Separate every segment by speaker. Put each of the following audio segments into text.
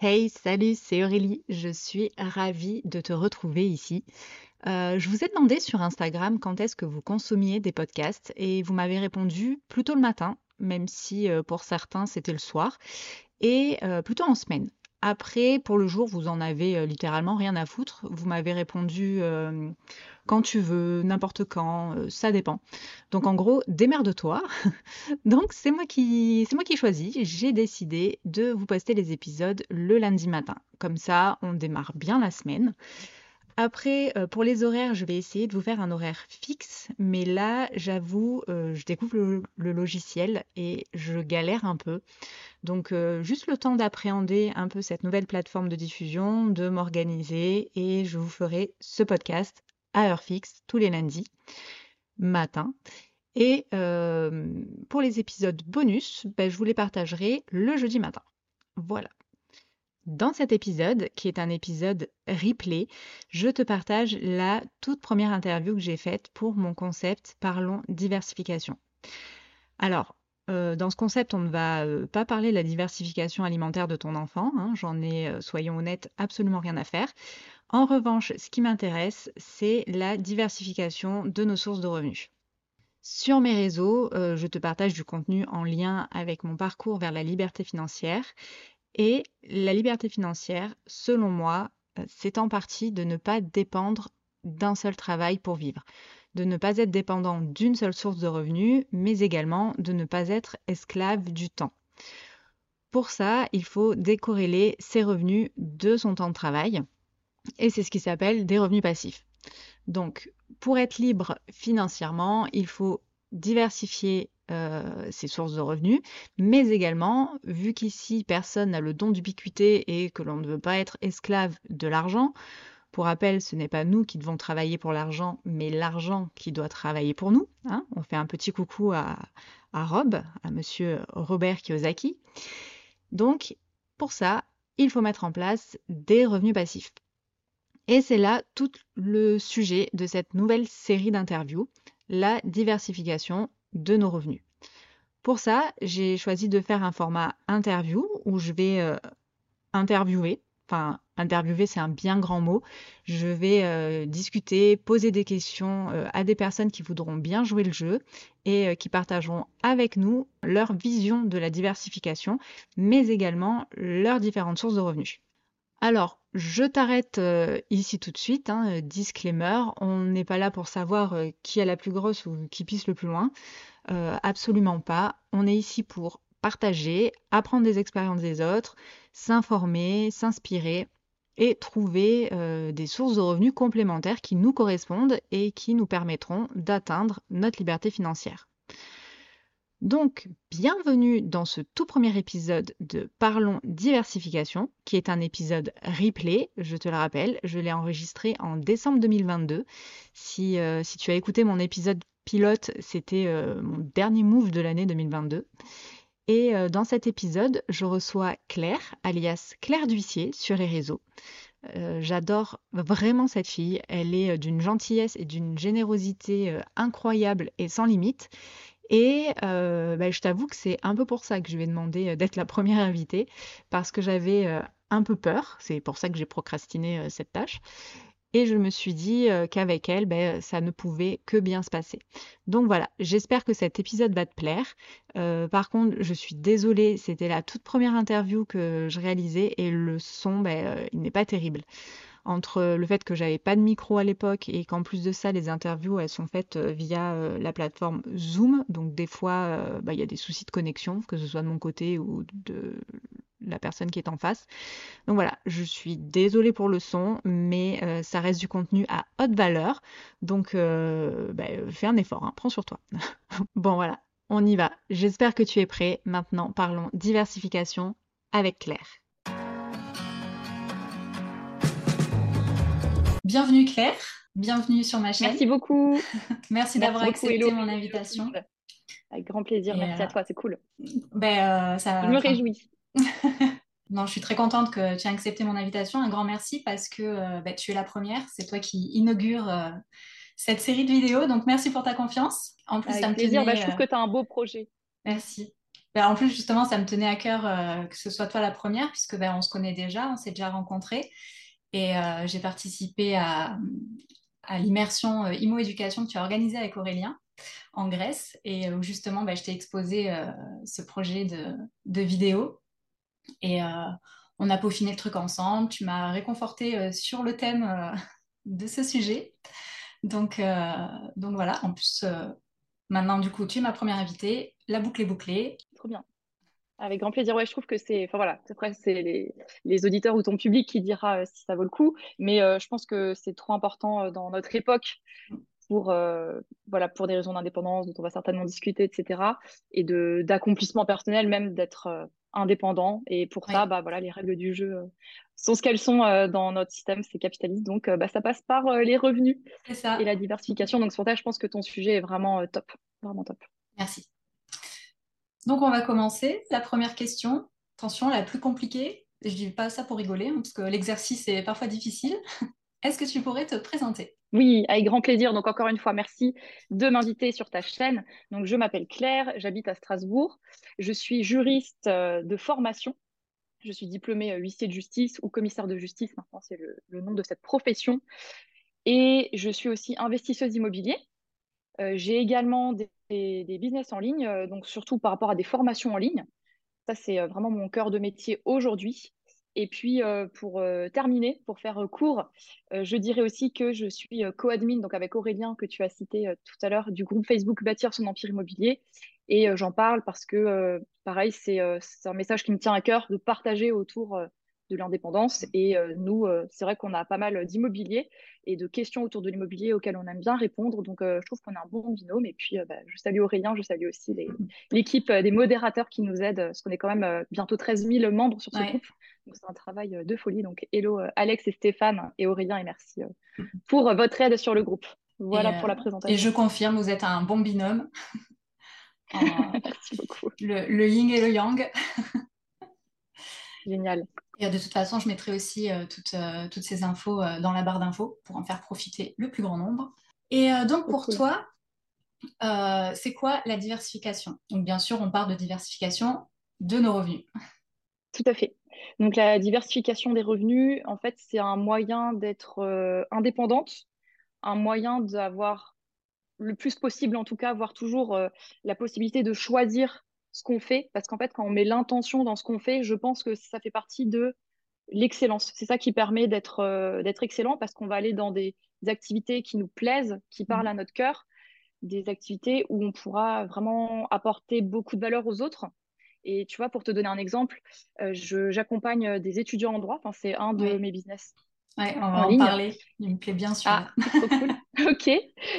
Speaker 1: Hey, salut, c'est Aurélie. Je suis ravie de te retrouver ici. Euh, je vous ai demandé sur Instagram quand est-ce que vous consommiez des podcasts et vous m'avez répondu plutôt le matin, même si euh, pour certains c'était le soir, et euh, plutôt en semaine. Après, pour le jour, vous en avez euh, littéralement rien à foutre. Vous m'avez répondu euh, quand tu veux, n'importe quand, euh, ça dépend. Donc en gros, démerde-toi. Donc c'est moi qui c'est moi qui choisis. J'ai décidé de vous poster les épisodes le lundi matin. Comme ça, on démarre bien la semaine. Après, euh, pour les horaires, je vais essayer de vous faire un horaire fixe, mais là, j'avoue, euh, je découvre le, logiciel et je galère un peu. Donc, euh, juste le temps d'appréhender un peu cette nouvelle plateforme de diffusion, de m'organiser et je vous ferai ce podcast à heure fixe tous les lundis matin. Et pour les épisodes bonus, ben, je vous les partagerai le jeudi matin. Voilà. Dans cet épisode, qui est un épisode replay, je te partage la toute première interview que j'ai faite pour mon concept Parlons diversification. Alors, euh, dans ce concept, on ne va euh, pas parler de la diversification alimentaire de ton enfant. hein, J'en ai, euh, soyons honnêtes, absolument rien à faire. En revanche, ce qui m'intéresse, c'est la diversification de nos sources de revenus. Sur mes réseaux, je te partage du contenu en lien avec mon parcours vers la liberté financière. Et la liberté financière, selon moi, euh, c'est en partie de ne pas dépendre d'un seul travail pour vivre, de ne pas être dépendant d'une seule source de revenus, mais également de ne pas être esclave du temps. Pour ça, il faut décorréler ses revenus de son temps de travail, et c'est ce qui s'appelle des revenus passifs. Donc, pour être libre financièrement, il faut diversifier euh, ses sources de revenus, mais également, vu qu'ici personne n'a le don d'ubiquité et que l'on ne veut pas être esclave de l'argent, pour rappel, ce n'est pas nous qui devons travailler pour l'argent, mais l'argent qui doit travailler pour nous. hein. On fait un petit coucou à, à Rob, à monsieur Robert Kiyosaki. Donc, pour ça, il faut mettre en place des revenus passifs. Et c'est là tout le sujet de cette nouvelle série d'interviews, la diversification de nos revenus. Pour ça, j'ai choisi de faire un format interview où je vais euh, interviewer, enfin interviewer c'est un bien grand mot, je vais euh, discuter, poser des questions euh, à des personnes qui voudront bien jouer le jeu et qui partageront avec nous leur vision de la diversification, mais également leurs différentes sources de revenus. Alors, je t'arrête euh, ici tout de suite, hein, euh, disclaimer, on n'est pas là pour savoir euh, qui a la plus grosse ou qui pisse le plus loin, absolument pas. On est ici pour partager, apprendre des expériences des autres, s'informer, s'inspirer et trouver des sources de revenus complémentaires qui nous correspondent et qui nous permettront d'atteindre notre liberté financière. Donc, bienvenue dans ce tout premier épisode de Parlons diversification, qui est un épisode replay, je te le rappelle, je l'ai enregistré en décembre 2022. Si, euh, si tu as écouté mon épisode pilote, c'était euh, mon dernier move de l'année 2022. Et euh, dans cet épisode, je reçois Claire, alias Claire D'Huissier, sur les réseaux. J'adore vraiment cette fille. Elle est d'une gentillesse et d'une générosité euh, incroyable et sans limite. Et euh, bah, je t'avoue que c'est un peu pour ça que je lui ai demandé euh, d'être la première invitée, parce que j'avais euh, un peu peur. C'est pour ça que j'ai procrastiné cette tâche. Et je me suis dit qu'avec elle, ben, ça ne pouvait que bien se passer. Donc voilà, j'espère que cet épisode va te plaire. Par contre, je suis désolée, c'était la toute première interview que je réalisais et le son, ben, il n'est pas terrible. Entre le fait que j'avais pas de micro à l'époque et qu'en plus de ça, les interviews, elles sont faites euh, via euh, la plateforme Zoom. Donc des fois, euh, bah, il y a des soucis de connexion, que ce soit de mon côté ou de la personne qui est en face. Donc voilà, je suis désolée pour le son, mais ça reste du contenu à haute valeur. Donc bah, fais un effort, hein, prends sur toi. Bon voilà, on y va. J'espère que tu es prêt. Maintenant, parlons diversification avec Claire. Bienvenue Claire, bienvenue sur ma chaîne.
Speaker 2: Merci beaucoup.
Speaker 1: Merci d'avoir accepté
Speaker 2: Hello.
Speaker 1: mon invitation.
Speaker 2: Avec grand plaisir.
Speaker 1: Et,
Speaker 2: Merci
Speaker 1: euh,
Speaker 2: à toi, c'est cool.
Speaker 1: Ben, euh, ça,
Speaker 2: Je me réjouis.
Speaker 1: Non, je suis très contente que tu aies accepté mon invitation. Un grand merci parce que euh, bah, tu es la première. C'est toi qui inaugure euh, cette série de vidéos. Donc, merci pour ta confiance. En plus, ça me
Speaker 2: plaisir.
Speaker 1: tenait,
Speaker 2: Bah, je trouve
Speaker 1: euh,
Speaker 2: que tu as un beau projet.
Speaker 1: Merci.
Speaker 2: Ben, en plus, justement, ça me tenait à cœur que ce soit toi la première, puisque ben, on se connaît déjà, on s'est déjà rencontrés. Et j'ai participé à, l'immersion IMO-éducation que tu as organisée avec Aurélien en Grèce et où justement ben, je t'ai exposé ce projet de, vidéo. Et on a peaufiné le truc ensemble. Tu m'as réconforté euh, sur le thème euh, de ce sujet. Euh, donc voilà, en plus, maintenant, du coup, tu es ma première invitée. La boucle est bouclée.
Speaker 3: Trop bien. Avec grand plaisir. Ouais, je trouve que c'est. Enfin voilà, après, c'est les, les, auditeurs ou ton public qui dira si ça vaut le coup. Mais je pense que c'est trop important dans notre époque pour, voilà, pour des raisons d'indépendance dont on va certainement discuter, etc. Et d'accomplissement personnel, même d'être indépendant. Et pour ça, bah, voilà, les règles du jeu euh, sont ce qu'elles sont euh, dans notre système, c'est capitaliste. Donc, euh, bah, ça passe par les revenus et la diversification. Donc, c'est pour ça je pense que ton sujet est vraiment top. Vraiment top.
Speaker 2: Merci. Donc, on va commencer. La première question, attention, la plus compliquée. Je dis pas ça pour rigoler, hein, parce que l'exercice est parfois difficile. Est-ce que tu pourrais te présenter?
Speaker 3: Oui, avec grand plaisir. Donc encore une fois, merci de m'inviter sur ta chaîne. Donc je m'appelle Claire, j'habite à Strasbourg. Je suis juriste euh, de formation. Je suis diplômée euh, huissier de justice ou commissaire de justice. Maintenant, c'est le, nom de cette profession. Et je suis aussi investisseuse immobilier. Euh, j'ai également des, des, business en ligne, donc surtout par rapport à des formations en ligne. Ça, c'est vraiment mon cœur de métier aujourd'hui. Et puis, euh, pour euh, terminer, pour faire euh, court, je dirais aussi que je suis co-admin, donc avec Aurélien, que tu as cité tout à l'heure, du groupe Facebook Bâtir son empire immobilier. Et j'en parle parce que, pareil, c'est un message qui me tient à cœur de partager autour de l'indépendance. Et nous, c'est vrai qu'on a pas mal d'immobilier et de questions autour de l'immobilier auxquelles on aime bien répondre. Donc, je trouve qu'on a un bon binôme. Et puis, bah, je salue Aurélien, je salue aussi l'équipe des modérateurs qui nous aident, parce qu'on est quand même bientôt 13 000 membres sur ce groupe c'est un travail euh, de folie. Donc hello euh, Alex et Stéphane et Aurélien et merci euh, pour votre aide sur le groupe. Voilà pour la présentation.
Speaker 2: Et je confirme, vous êtes un bon binôme.
Speaker 3: merci beaucoup.
Speaker 2: Le, le, yin et le yang.
Speaker 3: Génial.
Speaker 2: Et de toute façon, je mettrai aussi toutes, toutes, ces infos dans la barre d'infos pour en faire profiter le plus grand nombre. Et donc pour toi, c'est quoi la diversification? Donc bien sûr, on parle de diversification de nos revenus.
Speaker 3: Tout à fait. Donc la diversification des revenus, en fait, c'est un moyen d'être euh, indépendante, un moyen d'avoir le plus possible, en tout cas, avoir toujours euh, la possibilité de choisir ce qu'on fait. Parce qu'en fait, quand on met l'intention dans ce qu'on fait, je pense que ça fait partie de l'excellence. C'est ça qui permet d'être euh, d'être excellent parce qu'on va aller dans des, activités qui nous plaisent, qui parlent mmh. à notre cœur, des activités où on pourra vraiment apporter beaucoup de valeur aux autres et tu vois, pour te donner un exemple, euh, j'accompagne euh, des étudiants en droit. C'est un de mes business.
Speaker 2: Ouais, on va en, parler. Il me plaît bien sûr.
Speaker 3: Ah, cool. ok,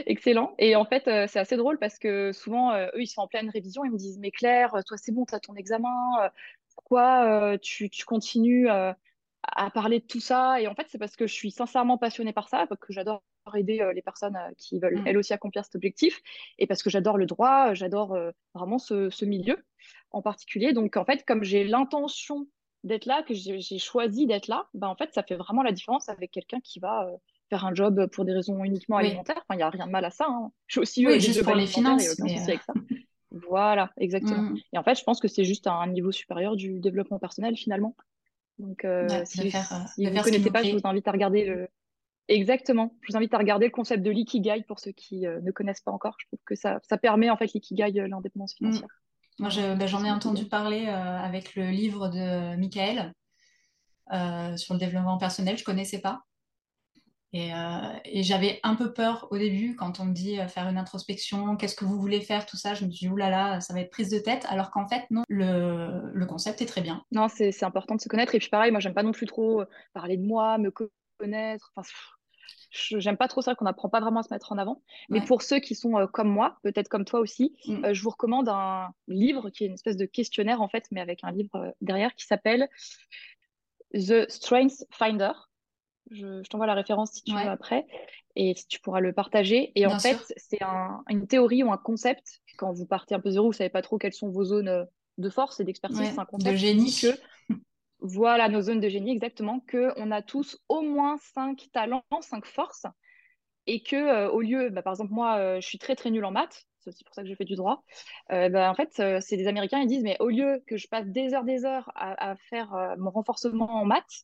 Speaker 3: excellent. Et en fait, euh, c'est assez drôle parce que souvent, eux, ils sont en pleine révision. Ils me disent Mais Claire, toi, c'est bon, tu as ton examen. pourquoi tu, tu, continues à parler de tout ça? Et en fait, c'est parce que je suis sincèrement passionnée par ça, parce que j'adore aider les personnes qui veulent mm. elles aussi accomplir cet objectif et parce que j'adore le droit, j'adore vraiment ce, ce milieu en particulier. Donc, en fait, comme j'ai l'intention d'être là, que j'ai choisi d'être là, ben, en fait, ça fait vraiment la différence avec quelqu'un qui va euh, faire un job pour des raisons uniquement alimentaires. Enfin, il n'y a rien de mal à ça. Hein.
Speaker 2: Je aussi oui, juste pour les finances. Mais... Avec ça.
Speaker 3: voilà, exactement. Mm. Et en fait, je pense que c'est juste un niveau supérieur du développement personnel, finalement. Donc, euh, si, vous ne connaissez pas, je vous invite à regarder le. Exactement. Je vous invite à regarder le concept de l'ikigai pour ceux qui euh, ne connaissent pas encore. Je trouve que ça, ça permet en fait l'ikigai, l'indépendance mm.
Speaker 2: Moi, ben, j'en ai entendu parler euh, avec le livre de Michael euh, sur le développement personnel. Je ne connaissais pas. Euh, et, j'avais un peu peur au début quand on me dit faire une introspection, qu'est-ce que vous voulez faire, tout ça. Je me suis dit, oulala, ça va être prise de tête. Alors qu'en fait, non, le, le, concept est très bien.
Speaker 3: Non, c'est important de se connaître. Et puis pareil, moi, j'aime pas non plus trop parler de moi, me connaître. Enfin, j'aime pas trop ça qu'on n'apprend pas vraiment à se mettre en avant. Mais pour ceux qui sont euh, comme moi, peut-être comme toi aussi, mm. euh, je vous recommande un livre qui est une espèce de questionnaire en fait, mais avec un livre euh, derrière qui s'appelle The Strength Finder. Je, t'envoie la référence si tu veux après et si tu pourras le partager. Et en fait, c'est une théorie ou un concept. Quand vous partez un peu zéro, vous savez pas trop quelles sont vos zones de force et d'expertise. c'est un concept
Speaker 2: de génie. Que,
Speaker 3: voilà nos zones de génie, exactement, qu'on a tous au moins cinq talents, cinq forces, et que euh, au lieu, bah, par exemple, moi, euh, je suis très très nulle en maths, c'est aussi pour ça que je fais du droit. Ben, en fait, c'est des Américains, ils disent, mais au lieu que je passe des heures, des heures à, faire mon renforcement en maths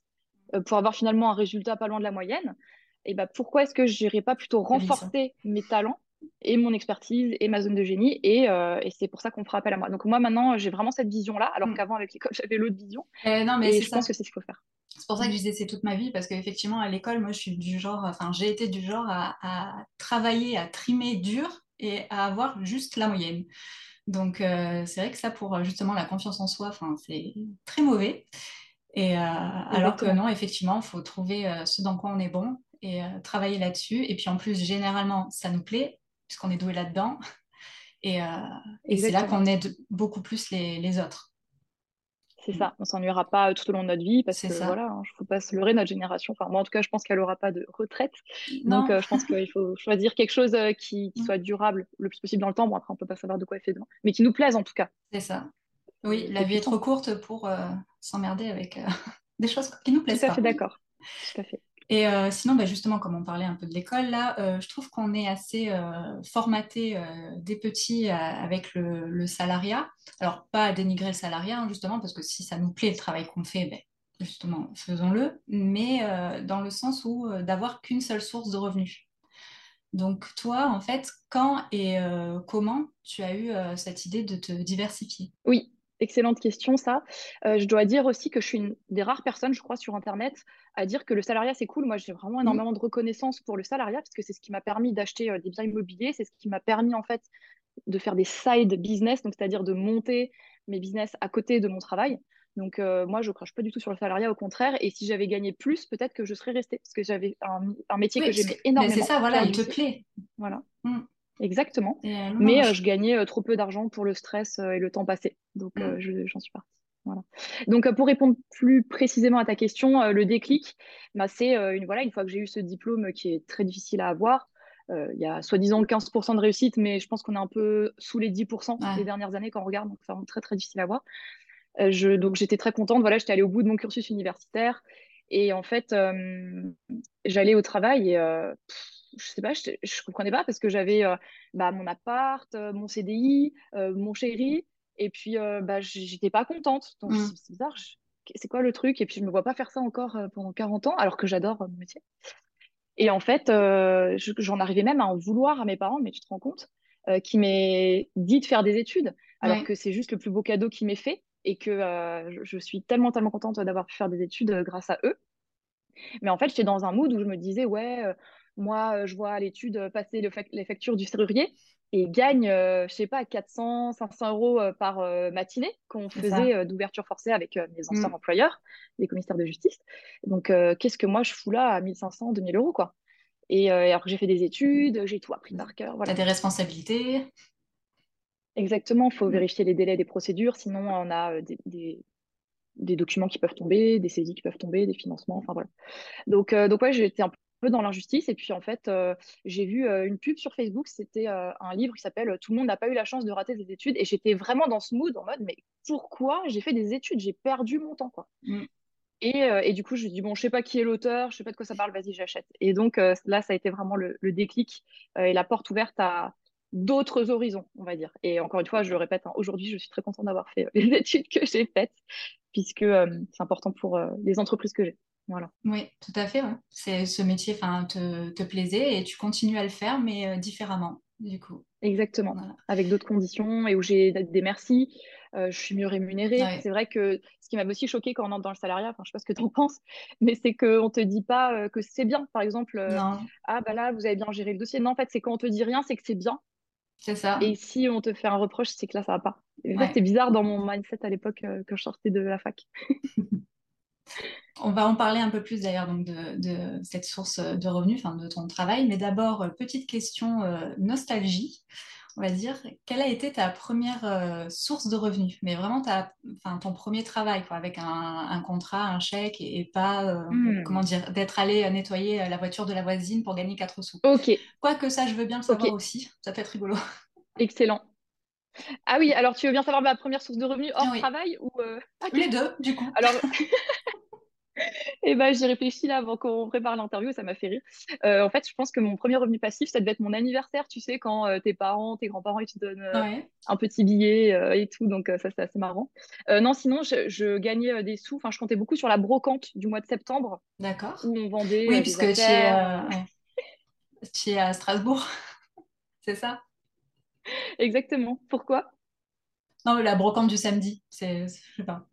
Speaker 3: pour avoir finalement un résultat pas loin de la moyenne, et ben, pourquoi est-ce que je n'irais pas plutôt renforcer mes talents et mon expertise et ma zone de génie. Et, euh, et c'est pour ça qu'on fera appel à moi. Donc moi, maintenant, j'ai vraiment cette vision-là, alors mm. qu'avant, avec l'école, j'avais l'autre vision.
Speaker 2: Euh, non, mais
Speaker 3: et je pense que c'est ce qu'il faut faire.
Speaker 2: C'est pour ça que je disais c'est toute ma vie, parce qu'effectivement, à l'école, moi, je suis du genre, enfin, j'ai été du genre à, à, travailler, à trimer dur et à avoir juste la moyenne. Donc, euh, c'est vrai que ça, pour justement la confiance en soi, c'est très mauvais. Et alors que non, effectivement, il faut trouver ce dans quoi on est bon et travailler là-dessus. Et puis en plus, généralement, ça nous plaît puisqu'on est doué là-dedans. Et, euh, c'est là qu'on aide beaucoup plus les, autres.
Speaker 3: C'est ça, on s'ennuiera pas tout au long de notre vie parce que ça. voilà, il hein, ne faut pas se leurrer notre génération. Enfin, moi en tout cas, je pense qu'elle n'aura pas de retraite. Donc euh, je pense qu'il faut choisir quelque chose euh, qui, mm. soit durable le plus possible dans le temps. Bon après, on peut pas savoir de quoi elle fait demain, mais qui nous plaise en tout cas.
Speaker 2: C'est ça. Oui, la vie est trop courte pour s'emmerder avec des choses qui nous plaisent
Speaker 3: tout
Speaker 2: à
Speaker 3: fait d'accord. Tout à fait.
Speaker 2: Et euh, sinon, bah, justement, comme on parlait un peu de l'école, là, euh, je trouve qu'on est assez euh, formaté des petits avec le, salariat. Alors, pas à dénigrer le salariat, hein, justement, parce que si ça nous plaît le travail qu'on fait, ben, justement, faisons-le, mais dans le sens où d'avoir qu'une seule source de revenus. Donc, toi, en fait, quand et comment tu as eu cette idée de te diversifier?
Speaker 3: Oui, Excellente question, ça. Euh, je dois dire aussi que je suis une des rares personnes, je crois, sur Internet à dire que le salariat, c'est cool. Moi, j'ai vraiment mmh. énormément de reconnaissance pour le salariat parce que c'est ce qui m'a permis d'acheter euh, des biens immobiliers. C'est ce qui m'a permis, en fait, de faire des side business, donc c'est-à-dire de monter mes business à côté de mon travail. Donc, euh, moi, je ne crache pas du tout sur le salariat, au contraire. Et si j'avais gagné plus, peut-être que je serais restée parce que j'avais un, métier que j'aimais énormément.
Speaker 2: C'est ça, voilà, il te plaît.
Speaker 3: Voilà. Mmh. Exactement. Euh, mais euh, je gagnais euh, trop peu d'argent pour le stress et le temps passé. Donc, mm. j'en suis partie. Voilà. Donc, pour répondre plus précisément à ta question, le déclic, bah, c'est une, voilà, une fois que j'ai eu ce diplôme qui est très difficile à avoir, il y a soi-disant 15% de réussite, mais je pense qu'on est un peu sous les 10% les dernières années quand on regarde, donc c'est vraiment très très difficile à avoir. je, donc j'étais très contente, voilà, j'étais allée au bout de mon cursus universitaire et en fait, j'allais au travail et je sais pas, je, je comprenais pas parce que j'avais euh, bah, mon appart, euh, mon CDI, euh, mon chéri, et puis bah, j'étais pas contente. Donc mmh. c'est bizarre, c'est quoi le truc? Et puis je me vois pas faire ça encore pendant 40 ans, alors que j'adore mon métier. Et en fait, j'en arrivais même à en vouloir à mes parents, mais tu te rends compte, qui m'aient dit de faire des études, alors que c'est juste le plus beau cadeau qui m'est fait et que je, je, suis tellement, tellement contente d'avoir pu faire des études grâce à eux. Mais en fait, j'étais dans un mood où je me disais, ouais, moi, euh, je vois à l'étude euh, passer les factures du serrurier et gagne, euh, je sais pas, 400, 500 euros par matinée qu'on faisait d'ouverture forcée avec mes anciens mm. employeurs, les commissaires de justice. Donc, qu'est-ce que moi je fous là à 1500, 2000 euros, quoi et, alors que j'ai fait des études, j'ai tout appris par cœur.
Speaker 2: Voilà. Tu as des responsabilités
Speaker 3: Exactement, il faut mm. vérifier les délais des procédures, sinon on a des, des, documents qui peuvent tomber, des saisies qui peuvent tomber, des financements, enfin voilà. Donc, donc ouais, j'étais un peu dans l'injustice. Et puis en fait, euh, j'ai vu euh, une pub sur Facebook, c'était euh, un livre qui s'appelle Tout le monde n'a pas eu la chance de rater des études. Et j'étais vraiment dans ce mood en mode, mais pourquoi j'ai fait des études? J'ai perdu mon temps, quoi. Mm. Et, et, du coup, je me dis, bon, je sais pas qui est l'auteur, je sais pas de quoi ça parle, vas-y, j'achète. Et donc là, ça a été vraiment le, déclic et la porte ouverte à d'autres horizons, on va dire. Et encore une fois, je le répète, hein, aujourd'hui, je suis très contente d'avoir fait les études que j'ai faites, puisque c'est important pour les entreprises que j'ai. Voilà.
Speaker 2: Oui, tout à fait. C'est ce métier, enfin, te, te, plaisait et tu continues à le faire, mais euh, différemment, du coup.
Speaker 3: Exactement. Avec d'autres conditions et où j'ai des merci. Euh, je suis mieux rémunérée. C'est vrai que ce qui m'a aussi choqué quand on entre dans le salariat, enfin, je sais pas ce que tu en penses, mais c'est qu'on te dit pas euh, que c'est bien. Par exemple, ah bah là, vous avez bien géré le dossier. Non, en fait, c'est quand on te dit rien, c'est que c'est bien.
Speaker 2: C'est ça.
Speaker 3: Et si on te fait un reproche, c'est que là, ça va pas. c'était bizarre dans mon mindset à l'époque quand je sortais de la fac.
Speaker 2: On va en parler un peu plus d'ailleurs donc de, cette source de revenus, enfin de ton travail. Mais d'abord, euh, petite question euh, nostalgie, on va dire. Quelle a été ta première euh, source de revenus? Mais vraiment ta, enfin, ton premier travail, quoi, avec un, contrat, un chèque et, pas, hmm. comment dire, d'être allé nettoyer la voiture de la voisine pour gagner 4 sous.
Speaker 3: Ok.
Speaker 2: Quoique ça, je veux bien le savoir aussi. Ça peut être rigolo.
Speaker 3: Excellent. Ah oui, alors tu veux bien savoir ma première source de revenus hors travail ou
Speaker 2: Les deux, du coup.
Speaker 3: Alors, Et ben, j'y réfléchis là avant qu'on prépare l'interview, ça m'a fait rire. Euh, en fait, je pense que mon premier revenu passif, ça devait être mon anniversaire, tu sais, quand euh, tes parents, tes grands-parents, ils te donnent euh,
Speaker 2: Ouais,
Speaker 3: un petit billet et tout, donc ça, c'est assez marrant. non, sinon, je, je gagnais des sous, enfin, je comptais beaucoup sur la brocante du mois de septembre,
Speaker 2: d'accord.
Speaker 3: où on vendait
Speaker 2: Oui, puisque tu es, euh, tu es à Strasbourg, c'est ça?
Speaker 3: Exactement. Pourquoi?
Speaker 2: Non, la brocante du samedi, c'est, je sais pas.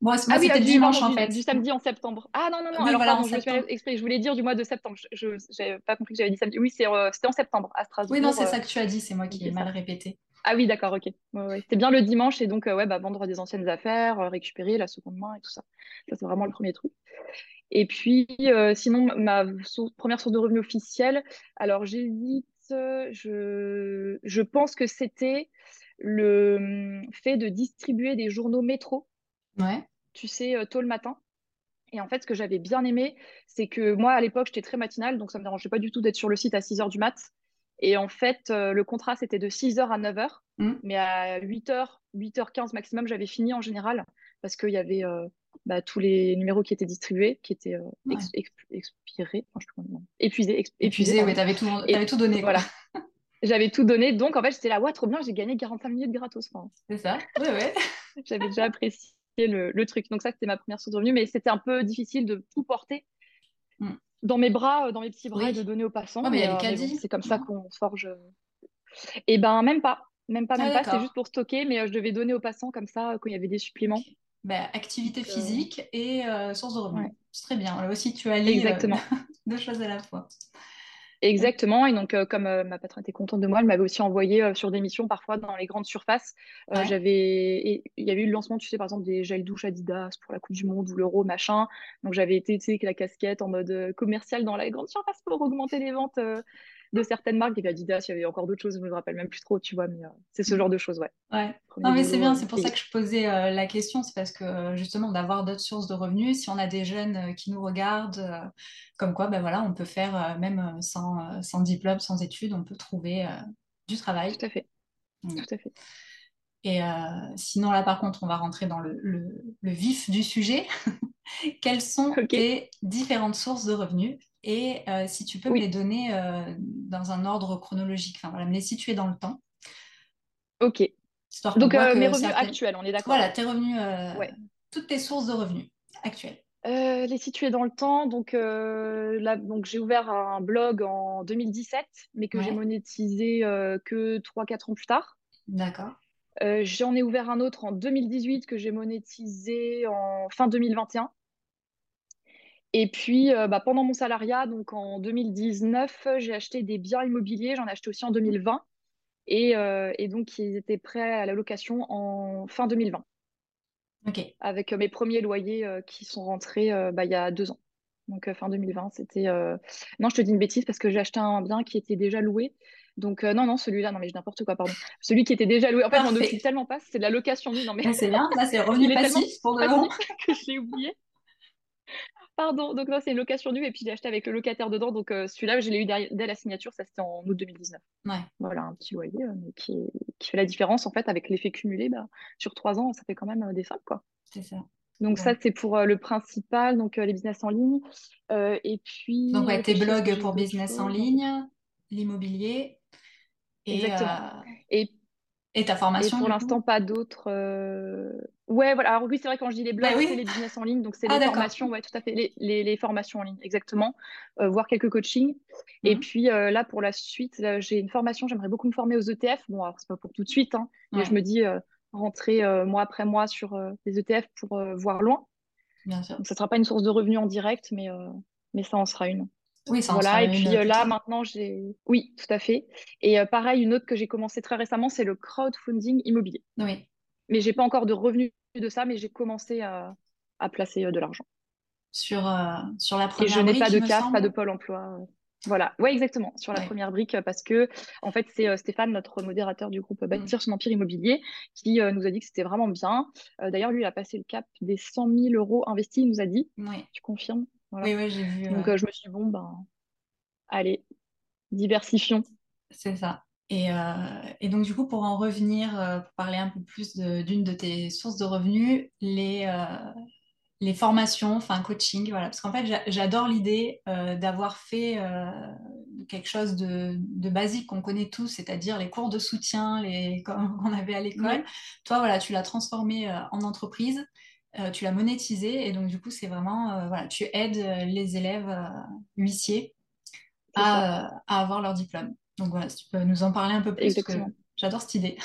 Speaker 2: Moi,
Speaker 3: Ah oui,
Speaker 2: c'était
Speaker 3: ah,
Speaker 2: le
Speaker 3: du,
Speaker 2: dimanche en fait.
Speaker 3: du samedi en septembre. Ah non, non, non,
Speaker 2: Oui,
Speaker 3: alors
Speaker 2: voilà,
Speaker 3: pardon, je me suis exprès, je voulais dire du mois de septembre. Je n'avais pas compris que j'avais dit samedi. Oui, c'est, euh, c'était en septembre à
Speaker 2: Oui, non,
Speaker 3: Strasbourg.
Speaker 2: c'est
Speaker 3: euh,
Speaker 2: ça que tu as dit, c'est moi qui ai mal
Speaker 3: ça.
Speaker 2: répété.
Speaker 3: Ah oui, d'accord, ok. Ouais, ouais. C'était bien le dimanche et donc euh, ouais, bah, vendre des anciennes affaires, euh, récupérer la seconde main et tout ça. Ça, c'est vraiment le premier truc. Et puis, sinon, ma source- première source de revenus officielle, alors j'hésite, je, je pense que c'était le hum, fait de distribuer des journaux métro,
Speaker 2: Ouais,
Speaker 3: tu sais, euh, tôt le matin. Et en fait, ce que j'avais bien aimé, c'est que moi, à l'époque, j'étais très matinale, donc ça me dérangeait pas du tout d'être sur le site à 6 heures du mat. Et en fait, euh, le contrat, c'était de 6 heures à 9 heures.
Speaker 2: Hmm.
Speaker 3: Mais à 8 heures, 8h15 maximum, j'avais fini en général, parce qu'il y avait euh, bah, tous les numéros qui étaient distribués, qui étaient euh,
Speaker 2: ouais.
Speaker 3: expirés, enfin, je sais pas comment- épuisés, épuisés,
Speaker 2: Épuisé, oui, t'avais tout, donné,
Speaker 3: voilà, j'avais tout donné. Donc, en fait, j'étais là, ouais, trop bien, j'ai gagné 45 minutes gratos. Enfin,
Speaker 2: C'est ça? Oui, oui.
Speaker 3: j'avais déjà apprécié le, le truc. Donc ça, c'était ma première source de revenus, mais c'était un peu difficile de tout porter
Speaker 2: Hmm.
Speaker 3: dans mes bras, euh, dans mes petits bras et de donner aux passants.
Speaker 2: Ouais, mais
Speaker 3: euh, mais bon, c'est comme ça qu'on forge. Et ben, même pas. Même pas,
Speaker 2: Ah,
Speaker 3: même pas. C'était juste pour stocker, mais euh, je devais donner aux passants comme ça quand il y avait des suppléments.
Speaker 2: Ben, activité
Speaker 3: Donc, euh,
Speaker 2: physique et euh, source de revenus.
Speaker 3: ouais,
Speaker 2: C'est très bien. Là aussi, tu allies euh,
Speaker 3: exactement.
Speaker 2: deux choses à la fois.
Speaker 3: Exactement. Et donc, euh, comme euh, ma patronne était contente de moi, elle m'avait aussi envoyé euh, sur des missions, parfois dans les grandes surfaces. Euh,
Speaker 2: Ouais,
Speaker 3: j'avais... et Il y avait eu le lancement, tu sais, par exemple, des gels douche Adidas pour la Coupe du Monde ou l'Euro, machin. Donc, j'avais été, tu sais, avec la casquette en mode euh, commercial dans la grande surface pour augmenter les ventes euh, de certaines marques. Il y avait Adidas, il y avait encore d'autres choses, je me rappelle même plus trop, tu vois, mais euh, c'est ce genre de choses, ouais.
Speaker 2: Non, mais c'est bien,
Speaker 3: euh,
Speaker 2: c'est pour ça que je posais euh, la question, c'est parce que justement d'avoir d'autres sources de revenus, si on a des jeunes qui nous regardent, comme quoi, ben voilà, on peut faire même sans, sans diplôme, sans études, on peut trouver du travail.
Speaker 3: Tout à fait,
Speaker 2: Mm.
Speaker 3: tout à fait.
Speaker 2: Et euh, sinon, là, par contre, on va rentrer dans le, le- le vif du sujet. Quelles sont tes différentes sources de revenus? Et euh, si tu peux me les donner euh, dans un ordre chronologique, enfin voilà, me les situer dans le temps,
Speaker 3: ok.
Speaker 2: histoire
Speaker 3: Donc, euh, mes revenus
Speaker 2: certaines...
Speaker 3: actuels, on est d'accord,
Speaker 2: Voilà, tes revenus,
Speaker 3: Ouais.
Speaker 2: toutes tes sources de revenus actuelles.
Speaker 3: Euh, les situer dans le temps. Donc, euh, là, donc j'ai ouvert un blog en 2017, mais que j'ai monétisé euh, que trois quatre ans plus tard.
Speaker 2: d'accord.
Speaker 3: J'en ai ouvert un autre en 2018 que j'ai monétisé en fin 2021. Et puis, euh, bah, pendant mon salariat, donc en 2019, j'ai acheté des biens immobiliers. J'en ai acheté aussi en 2020. Et, euh, et donc, ils étaient prêts à la location en fin 2020,
Speaker 2: Ok,
Speaker 3: avec euh, mes premiers loyers qui sont rentrés bah, il y a deux ans. Donc, fin 2020, c'était... Non, je te dis une bêtise parce que j'ai acheté un bien qui était déjà loué. Donc, euh, non, non, celui-là, non, mais je n'importe quoi, pardon. Celui qui était déjà loué, en fait, je m'en occupe tellement pas, c'est de la location. Non, mais
Speaker 2: Là, c'est bien. Là, c'est revenu passif pour de
Speaker 3: que je l'ai oublié. Pardon, donc non, c'est une location nue et puis je l'ai acheté avec le locataire dedans. Donc, euh, celui-là, je l'ai eu derrière- dès la signature, ça c'était en août 2019.
Speaker 2: Ouais,
Speaker 3: Voilà, un petit loyer, euh, mais qui, qui fait la différence, en fait, avec l'effet cumulé, bah, sur trois ans, ça fait quand même euh, des sommes, quoi.
Speaker 2: c'est ça.
Speaker 3: Donc, ça, c'est pour le principal, donc les business en ligne. Et
Speaker 2: Donc,
Speaker 3: puis,
Speaker 2: ouais, tes blogs
Speaker 3: j'ai
Speaker 2: pour business en ligne, l'immobilier et,
Speaker 3: Exactement. Et
Speaker 2: et ta
Speaker 3: Et
Speaker 2: formation,
Speaker 3: pour
Speaker 2: du
Speaker 3: l'instant, pas d'autres. euh, Ouais, voilà. Alors oui, c'est vrai, quand je dis les
Speaker 2: Bah
Speaker 3: blogs, c'est
Speaker 2: oui.
Speaker 3: les business en ligne. Donc, c'est
Speaker 2: Ah,
Speaker 3: les formations, ouais, tout à fait. Les, les- les formations en ligne, exactement. Euh, voire quelques coachings. Et
Speaker 2: Mhm.
Speaker 3: puis euh, là, pour la suite, j'ai une formation. J'aimerais beaucoup me former aux ETF. Bon, alors, c'est pas pour tout de suite, hein, mais je me dis euh, rentrer mois après mois sur les ETF pour voir loin.
Speaker 2: bien sûr.
Speaker 3: Donc, ça sera pas une source de revenus en direct, mais, mais ça en sera une.
Speaker 2: Oui, ça
Speaker 3: Voilà, et puis euh, là, maintenant, j'ai... Oui, tout à fait. Et euh, pareil, une autre que j'ai commencé très récemment, c'est le crowdfunding immobilier.
Speaker 2: Oui,
Speaker 3: Mais j'ai pas encore de revenus de ça, mais j'ai commencé à, à placer euh, de l'argent.
Speaker 2: sur, sur la
Speaker 3: Et je
Speaker 2: première
Speaker 3: n'ai pas de CAF, pas de. Pôle emploi. Voilà, ouais, exactement, sur la
Speaker 2: Ouais.
Speaker 3: première brique, parce que en fait, c'est euh, Stéphane, notre modérateur du groupe
Speaker 2: Mm.
Speaker 3: Bâtir son empire immobilier, qui euh, nous a dit que c'était vraiment bien. Euh, d'ailleurs, lui, il a passé le cap des 100 000 euros investis, il nous a dit.
Speaker 2: Oui,
Speaker 3: Tu confirmes? Voilà.
Speaker 2: oui, oui, j'ai vu.
Speaker 3: Donc,
Speaker 2: euh,
Speaker 3: je me suis dit, bon, ben, allez, diversifions.
Speaker 2: c'est ça. Et, euh, et donc, du coup, pour en revenir, euh, pour parler un peu plus de- d'une de, tes sources de revenus, les, euh, les formations, enfin coaching, voilà. Parce qu'en fait, j'adore l'idée d'avoir fait quelque chose de, basique qu'on connaît tous, c'est-à-dire les cours de soutien les, qu'on avait à l'école. Toi, voilà, tu l'as transformé en entreprise. Tu l'as monétisé et donc du coup c'est vraiment voilà tu aides les élèves huissiers à, à, avoir leur diplôme. Donc voilà si tu peux nous en parler un peu plus parce que j'adore cette idée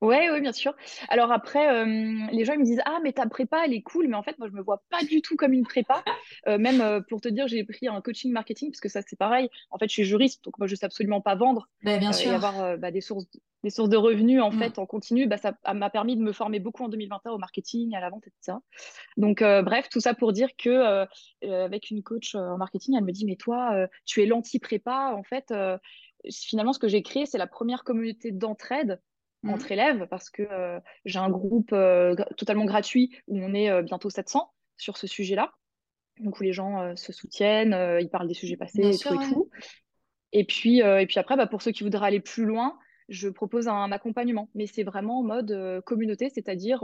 Speaker 3: Ouais, oui, bien sûr. Alors après, euh, les gens ils me disent ah mais ta prépa elle est cool, mais en fait moi je me vois pas du tout comme une prépa. Euh, même euh, pour te dire, j'ai pris un coaching marketing parce que ça c'est pareil. En fait, je suis juriste, donc moi je sais absolument pas vendre.
Speaker 2: Ben, bien sûr.
Speaker 3: Et avoir bah, des sources, des sources de revenus en mm. fait en continu, bah, ça m'a permis de me former beaucoup en 2021 au marketing, à la vente, etc. Donc bref, tout ça pour dire que avec une coach en marketing, elle me dit mais toi tu es l'anti prépa en fait. finalement, ce que j'ai créé, c'est la première communauté d'entraide Mmh. entre élèves parce que euh, j'ai un groupe euh, totalement gratuit où on est euh, bientôt 700 sur ce sujet-là. Donc où les gens se soutiennent, ils parlent des sujets passés et tout et tout. Et puis, et puis après, bah, pour ceux qui voudraient aller plus loin, je propose un, accompagnement. Mais c'est vraiment en mode communauté, c'est-à-dire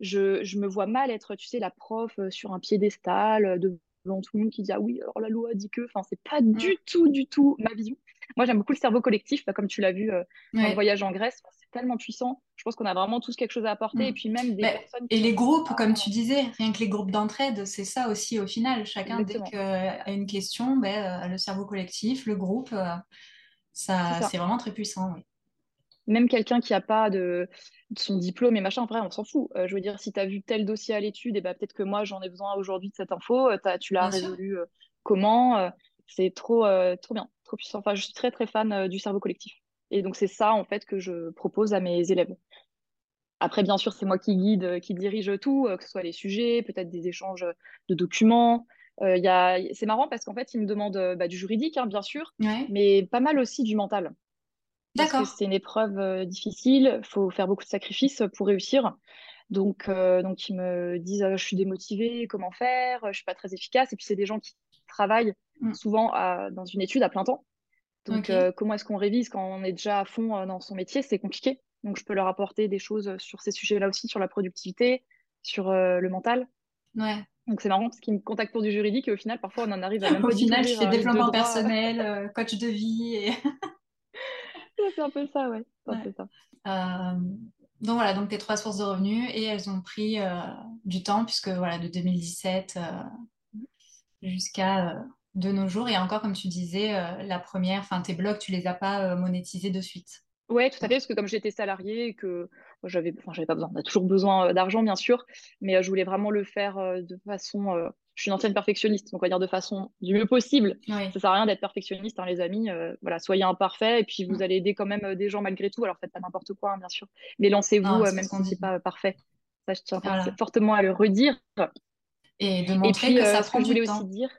Speaker 3: je, je, me vois mal être, tu sais, la prof sur un piédestal devant tout le monde qui dit ah oui, alors la loi dit que, enfin, c'est pas mmh. du tout, du tout ma vision. Moi, j'aime beaucoup le cerveau collectif, bah, comme tu l'as vu dans le voyage en Grèce tellement puissant. Je pense qu'on a vraiment tous quelque chose à apporter. Et mm. puis même des personnes.
Speaker 2: Et les groupes, comme tu disais, rien que les groupes d'entraide, c'est ça aussi au final. Chacun, dès qu'il a une question, ben, euh, le cerveau collectif, le groupe, euh, ça, c'est vraiment très puissant.
Speaker 3: Même quelqu'un qui n'a pas de, son diplôme et machin, en vrai, on s'en fout. Euh, je veux dire, si tu as vu tel dossier à l'étude, et eh peut-être que moi, j'en ai besoin aujourd'hui de cette info. tu l'as résolu comment C'est trop, trop bien, trop puissant. Enfin, je suis très, très fan du cerveau collectif. Et donc, c'est ça, en fait, que je propose à mes élèves. Après, bien sûr, c'est moi qui guide, euh, qui dirige tout, euh, que ce soit les sujets, peut-être des échanges de documents. Euh, c'est marrant parce qu'en fait, ils me demandent bah, du juridique, hein, bien sûr, mais pas mal aussi du mental. D'accord. c'est une épreuve difficile, il faut faire beaucoup de sacrifices pour réussir. Donc, donc ils me disent je suis démotivée, comment faire, je suis pas très efficace. Et puis, c'est des gens qui travaillent mm. souvent dans une étude à plein temps. Donc, euh, comment est-ce qu'on révise quand on est déjà à fond euh, dans son métier? C'est compliqué. Donc, je peux leur apporter des choses euh, sur ces sujets-là aussi, sur la productivité, sur le mental.
Speaker 2: Ouais.
Speaker 3: Donc, c'est marrant parce qu'ils me contactent pour du juridique et au final, parfois, on en arrive à même
Speaker 2: Au final, je fais développement personnel, coach de vie. Et...
Speaker 3: c'est un peu ça, ouais.
Speaker 2: donc voilà, donc tes trois sources de revenus et elles ont pris du temps puisque voilà, de 2017 jusqu'à de nos jours. Et encore, comme tu disais, euh, la première, enfin tes blogs, tu les as pas euh, monétisés de suite.
Speaker 3: Oui, tout à fait, parce que comme j'étais salariée et que j'avais, enfin, j'avais pas besoin, on a toujours besoin euh, d'argent, bien sûr, mais je voulais vraiment le faire de façon. je suis une ancienne perfectionniste, donc on va dire de façon du mieux possible. Ça sert à rien d'être perfectionniste, hein, les amis. voilà, soyez imparfait et puis vous mm. allez aider quand même des gens malgré tout. Alors faites pas n'importe quoi, hein, bien sûr, mais lancez-vous même si c'est pas parfait. Ça, je tiens fortement à le redire.
Speaker 2: Et de montrer que ça prend
Speaker 3: ce que
Speaker 2: je
Speaker 3: voulais aussi dire,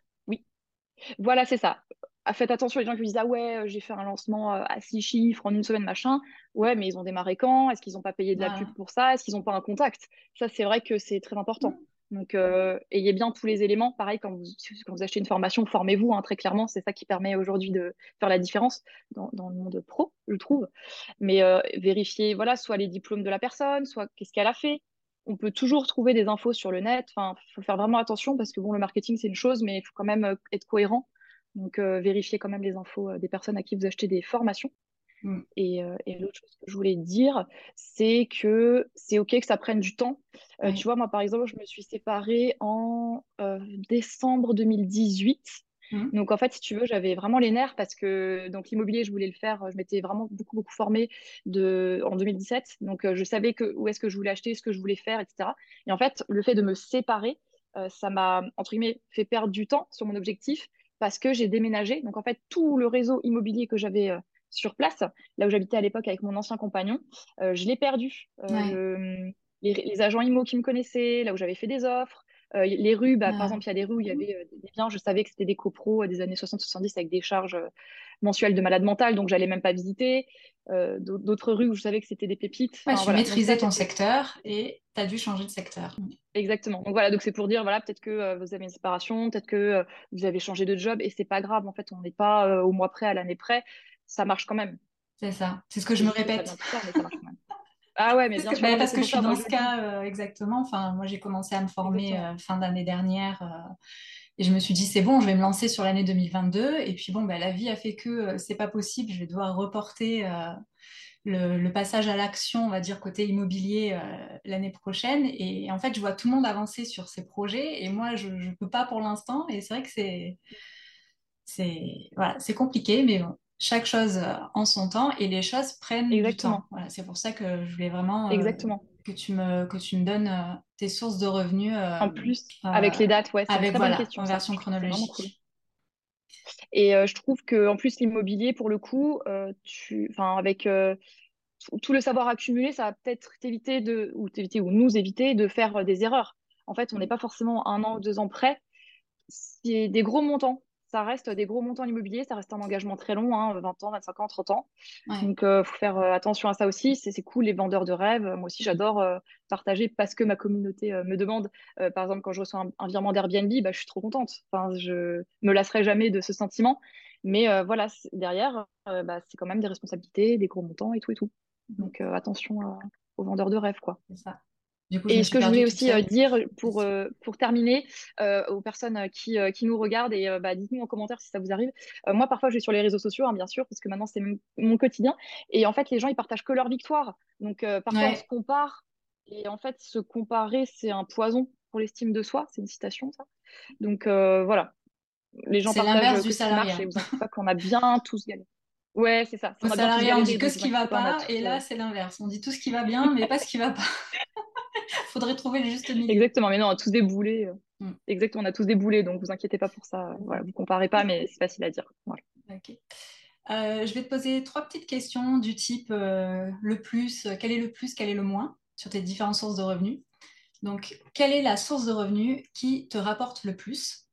Speaker 3: voilà, c'est ça. Ah, faites attention les gens qui vous disent Ah ouais, euh, j'ai fait un lancement euh, à six chiffres en une semaine, machin. Ouais, mais ils ont démarré quand? Est-ce qu'ils n'ont pas payé de la pub pour ça? Est-ce qu'ils n'ont pas un contact? Ça, c'est vrai que c'est très important. Mm. Donc, euh, ayez bien tous les éléments. Pareil, quand vous, quand vous achetez une formation, formez-vous hein, très clairement. C'est ça qui permet aujourd'hui de faire la différence dans, le monde pro, je trouve. Mais vérifiez, voilà, soit les diplômes de la personne, soit qu'est-ce qu'elle a fait. On peut toujours trouver des infos sur le net. Enfin, il faut faire vraiment attention parce que bon, le marketing, c'est une chose, mais il faut quand même être cohérent donc, euh, vérifiez quand même les infos euh, des personnes à qui vous achetez des formations. Mm. Euh, et, l'autre chose que je voulais dire, c'est que c'est OK que ça prenne du temps. tu vois, moi, par exemple, je me suis séparée en décembre 2018. Mm. Donc, en fait, si tu veux, j'avais vraiment les nerfs parce que donc l'immobilier, je voulais le faire. Je m'étais vraiment beaucoup, beaucoup formée de, en 2017. Donc, je savais que, où est-ce que je voulais acheter, ce que je voulais faire, etc. Et en fait, le fait de me séparer, ça m'a, entre guillemets, fait perdre du temps sur mon objectif parce que j'ai déménagé. Donc, en fait, tout le réseau immobilier que j'avais euh, sur place, là où j'habitais à l'époque avec mon ancien compagnon, euh, je l'ai perdu. Euh, les, agents IMO qui me connaissaient, là où j'avais fait des offres, les rues, bah, par exemple, il y a des rues où il y avait des biens, je savais que c'était des copros des années 60-70 avec des charges mensuelles de malade mental, donc j'allais même pas visiter. D'autres rues où je savais que c'était des pépites.
Speaker 2: tu maîtrisais ton secteur et tu as dû changer de secteur.
Speaker 3: Exactement. Donc voilà, donc c'est pour dire, voilà, peut-être que euh, vous avez une séparation, peut-être que euh, vous avez changé de job et c'est pas grave. En fait, on n'est pas euh, au mois près, à l'année près. Ça marche quand même.
Speaker 2: C'est ça. C'est ce que je me répète.
Speaker 3: Ah ouais, mais bien
Speaker 2: parce
Speaker 3: sûr.
Speaker 2: que, bah, parce que je suis dans ce cas exactement. Enfin, moi, j'ai commencé à me former fin d'année dernière. Et je me suis dit, c'est bon, je vais me lancer sur l'année 2022. Et puis, bon, bah, la vie a fait que c'est pas possible. Je vais devoir reporter le, passage à l'action, on va dire, côté immobilier l'année prochaine. Et, en fait, je vois tout le monde avancer sur ces projets. Et moi, je ne peux pas pour l'instant. Et c'est vrai que c'est c'est voilà, compliqué, mais bon, chaque chose en son temps et les choses prennent du temps. Voilà, c'est pour ça que je voulais vraiment
Speaker 3: Exactement.
Speaker 2: que, tu me, que tu me donnes tes sources de revenus.
Speaker 3: en plus, avec les dates, ouais, c'est
Speaker 2: avec,
Speaker 3: une très
Speaker 2: voilà,
Speaker 3: bonne question.
Speaker 2: En version chronologique.
Speaker 3: Et je trouve que en plus l'immobilier, pour le coup, tu, enfin avec tout le savoir accumulé, ça va peut-être t'éviter de, ou t'éviter ou nous éviter de faire des erreurs. En fait, on n'est pas forcément un an ou deux ans près. C'est des gros montants ça reste des gros montants immobiliers, ça reste un engagement très long, 20 hein, ans, 25 ans, 30 ans. Donc, il euh, faut faire euh, attention à ça aussi. C'est cool, les vendeurs de rêves. Moi aussi, j'adore euh, partager parce que ma communauté me demande. par exemple, quand je reçois un, virement d'Airbnb, bah, je suis trop contente. Enfin, je me lasserai jamais de ce sentiment. Mais voilà, derrière, bah, c'est quand même des responsabilités, des gros montants et tout et tout. Donc, attention aux vendeurs de rêves, quoi.
Speaker 2: C'est ça
Speaker 3: et ce que je voulais aussi euh, dire pour, euh, pour terminer euh, aux personnes qui, qui, nous regardent, et bah, dites-nous en commentaire si ça vous arrive. moi, parfois, je vais sur les réseaux sociaux, hein, bien sûr, parce que maintenant, c'est mon, quotidien. Et en fait, les gens, ils partagent que leur victoire. Donc, parfois, on se compare. Et en fait, se comparer, c'est un poison pour l'estime de soi. C'est une citation, ça. Donc, voilà. Les gens partagent
Speaker 2: du salariat.
Speaker 3: et vous pas qu'on a bien tous gagné. Ouais, c'est ça.
Speaker 2: Au salariat, on dit que ce qui va pas, et là, c'est l'inverse. On dit tout ce qui va bien, mais pas ce qui va pas. faudrait trouver le juste milieu.
Speaker 3: Exactement, mais non, on a tous des boulets. Mm. Exactement, on a tous des boulets, donc vous inquiétez pas pour ça. Voilà, vous comparez pas, mais c'est facile à dire.
Speaker 2: Euh, je vais te poser trois petites questions du type euh, le plus, euh, quel est le plus, quel est le moins sur tes différentes sources de revenus. Donc, quelle est la source de revenus qui te rapporte le plus?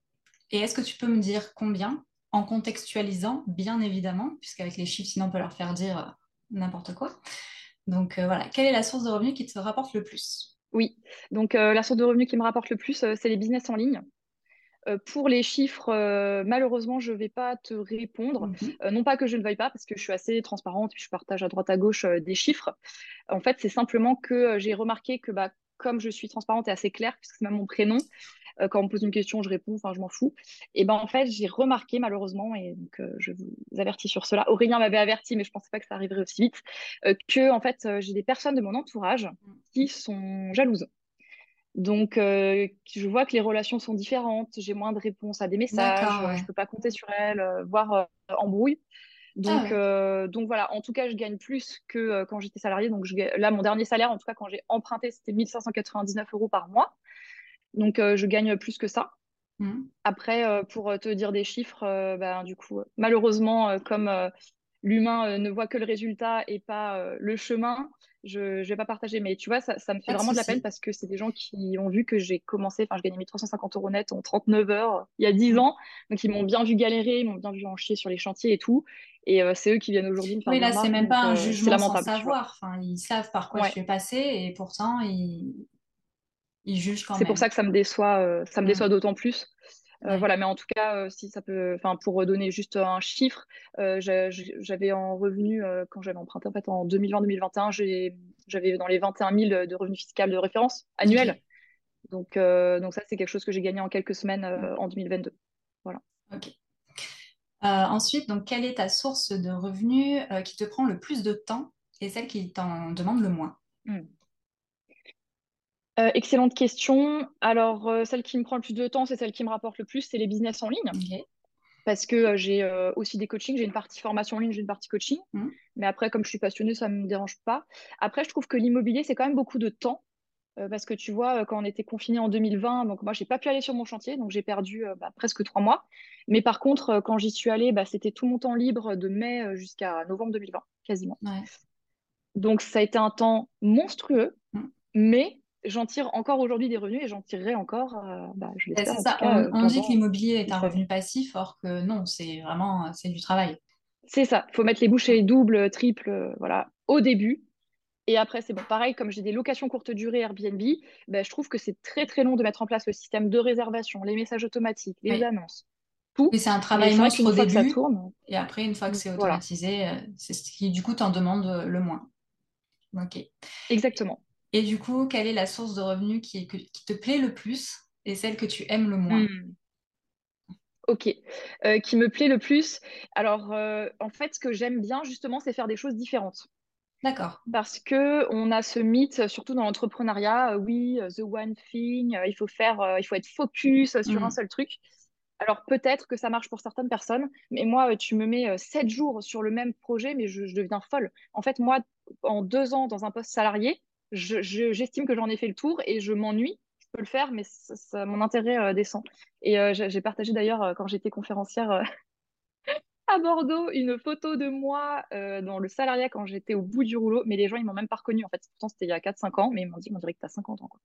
Speaker 2: Et est-ce que tu peux me dire combien? En contextualisant, bien évidemment, puisqu'avec les chiffres, sinon on peut leur faire dire n'importe quoi. Donc voilà, quelle est la source de revenus qui te rapporte le plus?
Speaker 3: Oui, donc euh, la source de revenus qui me rapporte le plus, euh, c'est les business en ligne. Euh, pour les chiffres, malheureusement, je ne vais pas te répondre. Mhm. non pas que je ne veuille pas, parce que je suis assez transparente, je partage à droite à gauche des chiffres. En fait, c'est simplement que j'ai remarqué que bah, comme je suis transparente et assez claire, puisque c'est même mon prénom, euh, quand on me pose une question, je réponds, enfin, je m'en fous. Et ben en fait, j'ai remarqué malheureusement, et donc euh, je vous avertis sur cela. Aurélien m'avait averti, mais je pensais pas que ça arriverait aussi vite, euh, que en fait, j'ai des personnes de mon entourage qui sont jalouses. Donc, je vois que les relations sont différentes, j'ai moins de réponses à des messages, je peux pas compter sur elles, voire embrouille. Donc, ah donc voilà, en tout cas, je gagne plus que quand j'étais salariée. Donc là, mon dernier salaire, en tout cas, quand j'ai emprunté, c'était 1599 euros par mois. Donc, euh, je gagne plus que ça. Mmh. Après, euh, pour te dire des chiffres, ben, du coup, malheureusement, comme l'humain ne voit que le résultat et pas le chemin, je ne vais pas partager. Mais tu vois, ça, me fait vraiment de, la peine parce que c'est des gens qui ont vu que j'ai commencé, enfin, je gagnais 1350 euros net en 39 heures il y a 10 mmh. ans. Donc, ils m'ont bien vu galérer, ils m'ont bien vu en chier sur les chantiers et tout. Et c'est eux qui viennent aujourd'hui me faire
Speaker 2: Oui, là, c'est même pas un jugement sans savoir. Enfin, ils savent par quoi je suis passée et pourtant, ils,
Speaker 3: c'est pour ça que ça me déçoit, euh, ça me mm. déçoit d'autant plus. Euh, voilà, mais en tout cas, euh, si ça peut, enfin, pour donner juste un chiffre, j'avais en revenu quand j'avais emprunté en fait en 2020-2021, j'avais dans les 21 000 de revenus fiscaux de référence annuels. Donc, donc ça, c'est quelque chose que j'ai gagné en quelques semaines en 2022. Voilà.
Speaker 2: Ok. ensuite, donc, quelle est ta source de revenus qui te prend le plus de temps et celle qui t'en demande le moins? Hmm.
Speaker 3: Euh, excellente question. Alors, euh, celle qui me prend le plus de temps, c'est celle qui me rapporte le plus, c'est les business en ligne. Parce que euh, j'ai aussi des coachings, j'ai une partie formation en ligne, j'ai une partie coaching. Mmh. Mais après, comme je suis passionnée, ça ne me dérange pas. Après, je trouve que l'immobilier, c'est quand même beaucoup de temps. parce que tu vois, quand on était confiné en 2020, donc moi, j'ai pas pu aller sur mon chantier, donc j'ai perdu bah, presque trois mois. Mais par contre, quand j'y suis allée, bah, c'était tout mon temps libre de mai jusqu'à novembre 2020, quasiment. Donc, ça a été un temps monstrueux, mmh. mais j'en tire encore aujourd'hui des revenus et j'en tirerai encore, euh, bah, je
Speaker 2: l'espère. On, euh, dit que l'immobilier est un revenu passif, or que non, c'est vraiment c'est du travail.
Speaker 3: C'est ça, il faut mettre les bouchées doubles, triples, voilà, au début. Et après, c'est bon. Pareil, comme j'ai des locations courte durée Airbnb, bah, je trouve que c'est très très long de mettre en place le système de réservation, les messages automatiques, les annonces.
Speaker 2: Tout. Mais c'est un travail monstre au début. Ça tourne, et après, une fois que c'est automatisé, euh, c'est ce qui du coup t'en demande le moins. Ok.
Speaker 3: Exactement.
Speaker 2: Et du coup, quelle est la source de revenus qui, qui te plaît le plus et celle que tu aimes le moins? Hmm.
Speaker 3: Ok, euh, qui me plaît le plus? Alors, euh, en fait, ce que j'aime bien justement, c'est faire des choses différentes.
Speaker 2: D'accord.
Speaker 3: Parce que on a ce mythe, surtout dans l'entrepreneuriat, euh, oui, the one thing, il faut faire, il faut être focus sur un hmm. seul truc. Alors peut-être que ça marche pour certaines personnes, mais moi, tu me mets sept jours sur le même projet, mais je, deviens folle. En fait, moi, en deux ans dans un poste salarié, j'estime que j'en ai fait le tour et je m'ennuie peux le faire, mais mon intérêt euh, descend. Et euh, j'ai partagé d'ailleurs, euh, quand j'étais conférencière à Bordeaux, une photo de moi dans le salariat quand j'étais au bout du rouleau. Mais les gens, ils m'ont même pas reconnue. En fait, pourtant, c'était il y a 4-5 ans, mais ils m'ont dit, on dirait que tu as 50 ans. Quoi.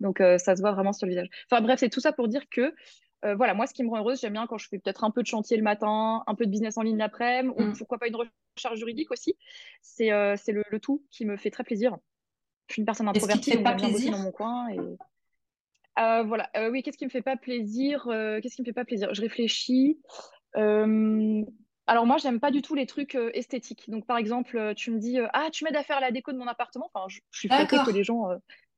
Speaker 3: Donc, ça se voit vraiment sur le visage. Enfin, bref, c'est tout ça pour dire que voilà, moi, ce qui me rend heureuse, j'aime bien quand je fais peut-être un peu de chantier le matin, un peu de business en ligne l'après-midi, ou mm. pourquoi pas une recherche juridique aussi. C'est le, le, tout qui me fait très plaisir. Je suis une personne introvertie, donc j'aime bien dans mon coin. Et... Euh, voilà. Euh, oui, qu'est-ce qui me fait pas plaisir euh, Qu'est-ce qui me fait pas plaisir? Je réfléchis. alors moi, j'aime pas du tout les trucs esthétiques. Donc par exemple, tu me dis ah tu m'aides à faire la déco de mon appartement? Enfin, je, suis flattée que les gens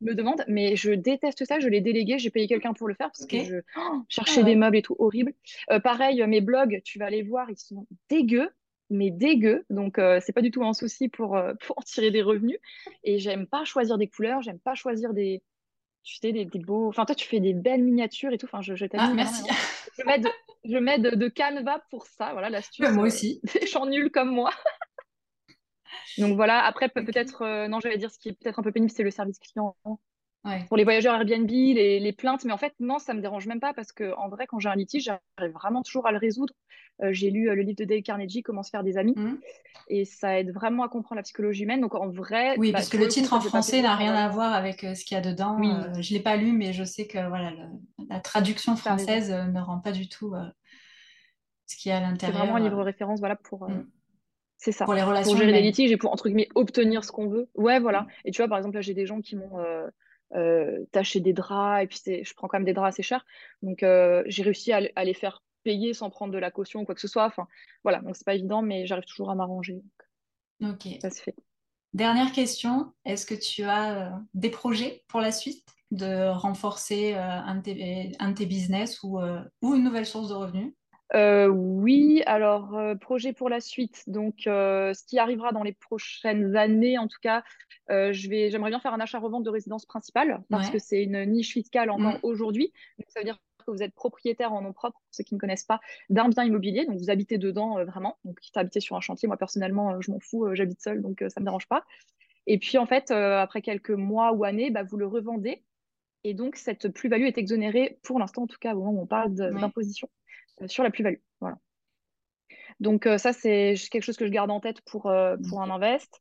Speaker 3: me demandent, mais je déteste ça. Je l'ai délégué. J'ai payé quelqu'un pour le faire parce que je oh, cherchais ah des meubles et tout horrible. pareil, mes blogs, tu vas aller voir, ils sont dégueux mais dégueux. Donc, c'est pas du tout un souci pour, pour en tirer des revenus. Et j'aime pas choisir des couleurs, j'aime pas choisir des, tu sais, des, beaux. Enfin, toi, tu fais des belles miniatures et tout. Enfin, je, je
Speaker 2: Ah, merci.
Speaker 3: Je mets, de, je mets de, Canva pour ça. Voilà l'astuce.
Speaker 2: moi aussi.
Speaker 3: des gens nuls comme moi. Donc voilà. Après, peut-être. Euh, non, j'allais dire ce qui est peut-être un peu pénible, c'est le service client. Pour les voyageurs Airbnb, les, plaintes, mais en fait, non, ça me dérange même pas parce que en vrai, quand j'ai un litige, j'arrive vraiment toujours à le résoudre. Euh, j'ai lu euh, le livre de Dale Carnegie, Comment se faire des amis, mmh. et ça aide vraiment à comprendre la psychologie humaine. Donc en vrai,
Speaker 2: oui, bah, parce que le titre en français n'a rien à voir avec euh, ce qu'il y a dedans. Oui. je l'ai pas lu, mais je sais que voilà, la traduction française ne rend pas du tout ce qu'il y a à l'intérieur.
Speaker 3: C'est vraiment un livre référence, voilà pour. Mmh. C'est ça.
Speaker 2: Pour les relations.
Speaker 3: Pour gérer des litiges et pour, entre guillemets, obtenir ce qu'on veut. Ouais, voilà. Mmh. Et tu vois, par exemple, là, j'ai des gens qui m'ont euh, tâcher des draps, et puis je prends quand même des draps assez chers. Donc euh, j'ai réussi à, les faire payer sans prendre de la caution ou quoi que ce soit. Enfin voilà, donc c'est pas évident, mais j'arrive toujours à m'arranger.
Speaker 2: Ok.
Speaker 3: Ça se fait.
Speaker 2: Dernière question, est-ce que tu as euh, des projets pour la suite? De renforcer un de, tes, business ou, ou une nouvelle source de revenus?
Speaker 3: Euh, oui, alors euh, projet pour la suite. Donc, euh, ce qui arrivera dans les prochaines années, en tout cas, je vais, j'aimerais bien faire un achat-revente de résidence principale parce que c'est une niche fiscale encore mm. aujourd'hui. ça veut dire que vous êtes propriétaire en nom propre, pour ceux qui ne connaissent pas, d'un bien immobilier. Donc, vous habitez dedans vraiment. Donc, quitte à habiter sur un chantier, moi personnellement, je m'en fous, j'habite seule, donc ça ne me dérange pas. Et puis, en fait, après quelques mois ou années, bah, vous le revendez. Et donc, cette plus-value est exonérée, pour l'instant en tout cas, au moment où on parle d'imposition. Euh, sur la plus-value. Voilà. Donc euh, ça, c'est quelque chose que je garde en tête pour, euh, pour un invest.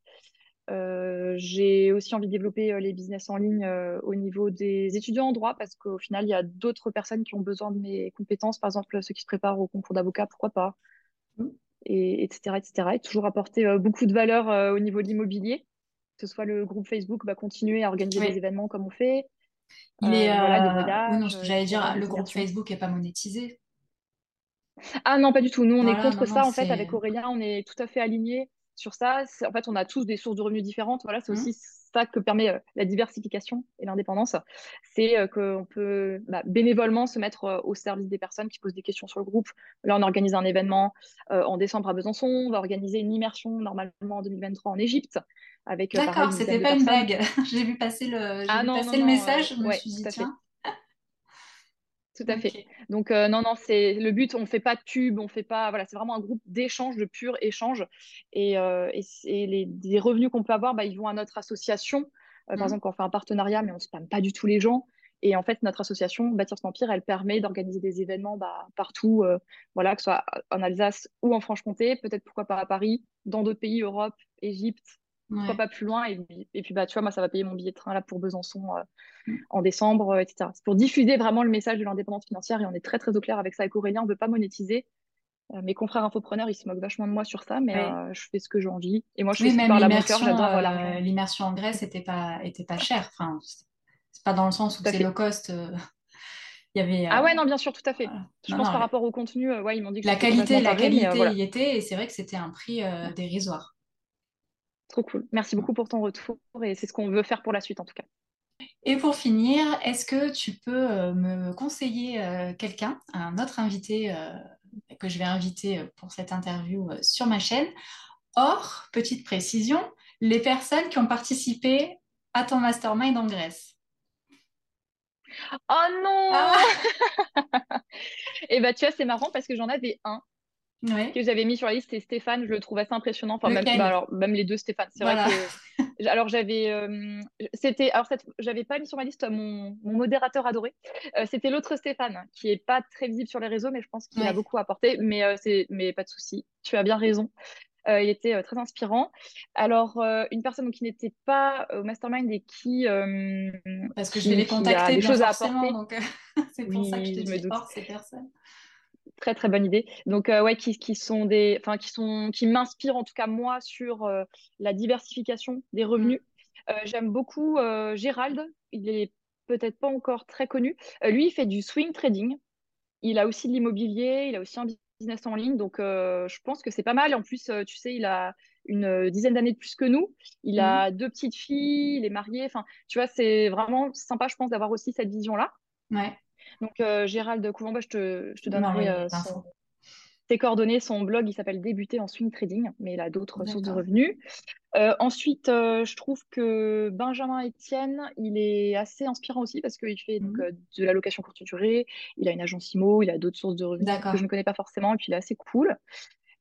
Speaker 3: j'ai aussi envie de développer les business en ligne au niveau des étudiants en droit parce qu'au final, il y a d'autres personnes qui ont besoin de mes compétences, par exemple ceux qui se préparent au concours d'avocat, pourquoi pas, mmh. et, etc., etc. Et toujours apporter beaucoup de valeur au niveau de l'immobilier, que ce soit le groupe Facebook, bah, continuer à organiser des événements comme on fait.
Speaker 2: Il est, voilà, j'allais dire, le groupe Facebook n'est pas monétisé.
Speaker 3: Ah non, pas du tout. Nous, on est contre ça. En fait, avec Aurélien, on est tout à fait alignés sur ça. En fait, on a tous des sources de revenus différentes. Voilà, c'est mmh. aussi ça que permet euh, la diversification et l'indépendance. C'est euh, qu'on peut bah, bénévolement se mettre euh, au service des personnes qui posent des questions sur le groupe. Là, on organise un événement en décembre à Besançon. On va organiser une immersion normalement en 2023 en Égypte.
Speaker 2: Avec, D'accord, c'était pas une blague. J'ai vu passer le, ah, le message. je me suis dit, tiens.
Speaker 3: Tout à fait. Donc euh, non, non, c'est le but. On ne fait pas de pub, on fait pas. Voilà, c'est vraiment un groupe d'échange, de pur échange. Et, euh, les, revenus qu'on peut avoir, bah, ils vont à notre association. Euh, par mmh. exemple, quand on fait un partenariat, mais on ne spamme pas du tout les gens. Et en fait, notre association Bâtir son empire, elle permet d'organiser des événements bah, partout, voilà, que ce soit en Alsace ou en Franche-Comté, peut-être pourquoi pas à Paris, dans d'autres pays, Europe, Égypte, pourquoi pas plus loin et, puis bah tu vois moi ça va payer mon billet de train là pour Besançon euh, mm. en décembre euh, etc c'est pour diffuser vraiment le message de l'indépendance financière et on est très très au clair avec ça avec Aurélien. On veut pas monétiser euh, mes confrères infopreneurs ils se moquent vachement de moi sur ça mais je fais ce que j'ai envie. Et moi je fais
Speaker 2: par la j'adore l'immersion en Grèce était pas était pas cher enfin c'est pas dans le sens où c'est low cost il y avait,
Speaker 3: ah ouais, non, bien sûr, tout à fait. Je pense par rapport au contenu, ouais, ils m'ont dit que
Speaker 2: la qualité, la qualité y était, et c'est vrai que c'était un prix dérisoire.
Speaker 3: Trop cool. Merci beaucoup pour ton retour et c'est ce qu'on veut faire pour la suite en tout cas.
Speaker 2: Et pour finir, est-ce que tu peux euh, me conseiller euh, quelqu'un, un autre invité euh, que je vais inviter pour cette interview sur ma chaîne? Or, petite précision, les personnes qui ont participé à ton mastermind en Grèce.
Speaker 3: Oh non ah Et eh bah tu vois, c'est marrant parce que j'en avais un que j'avais mis sur la liste, c'est Stéphane. Je le trouve assez impressionnant. Enfin, même, bah, alors, même les deux Stéphane. C'est vrai que. Alors, j'avais. Euh, c'était. Alors, cette... j'avais pas mis sur ma liste mon, mon modérateur adoré. Euh, c'était l'autre Stéphane, qui est pas très visible sur les réseaux, mais je pense qu'il a beaucoup apporté. Mais, euh, c'est... mais pas de souci. Tu as bien raison. il était très inspirant. Alors, une personne qui n'était pas au mastermind et qui.
Speaker 2: Parce que je vais les contacter, des choses à apporter. Donc, c'est pour ça que je te dis hors ces personnes
Speaker 3: très très bonne idée. Donc euh, ouais, qui, qui, sont des, enfin qui sont, qui m'inspirent en tout cas moi sur euh, la diversification des revenus. Mm. Euh, j'aime beaucoup Gérald. Il est peut-être pas encore très connu. lui, il fait du swing trading. Il a aussi de l'immobilier. Il a aussi un business en ligne. Donc je pense que c'est pas mal. En plus, tu sais, il a une dizaine d'années de plus que nous. Il a mm. deux petites filles. Il est marié. Enfin, tu vois, c'est vraiment sympa, je pense, d'avoir aussi cette vision-là.
Speaker 2: Ouais.
Speaker 3: Donc, euh, Gérald Couvent, je te, je te donnerai euh, ses coordonnées. Son blog, il s'appelle Débuter en swing trading, mais il a d'autres sources de revenus. Euh, ensuite, je trouve que Benjamin Etienne, il est assez inspirant aussi parce qu'il fait donc, mhm. de la location courte durée, il a une agence IMO, il a d'autres sources de revenus que je ne connais pas forcément, et puis il est assez cool.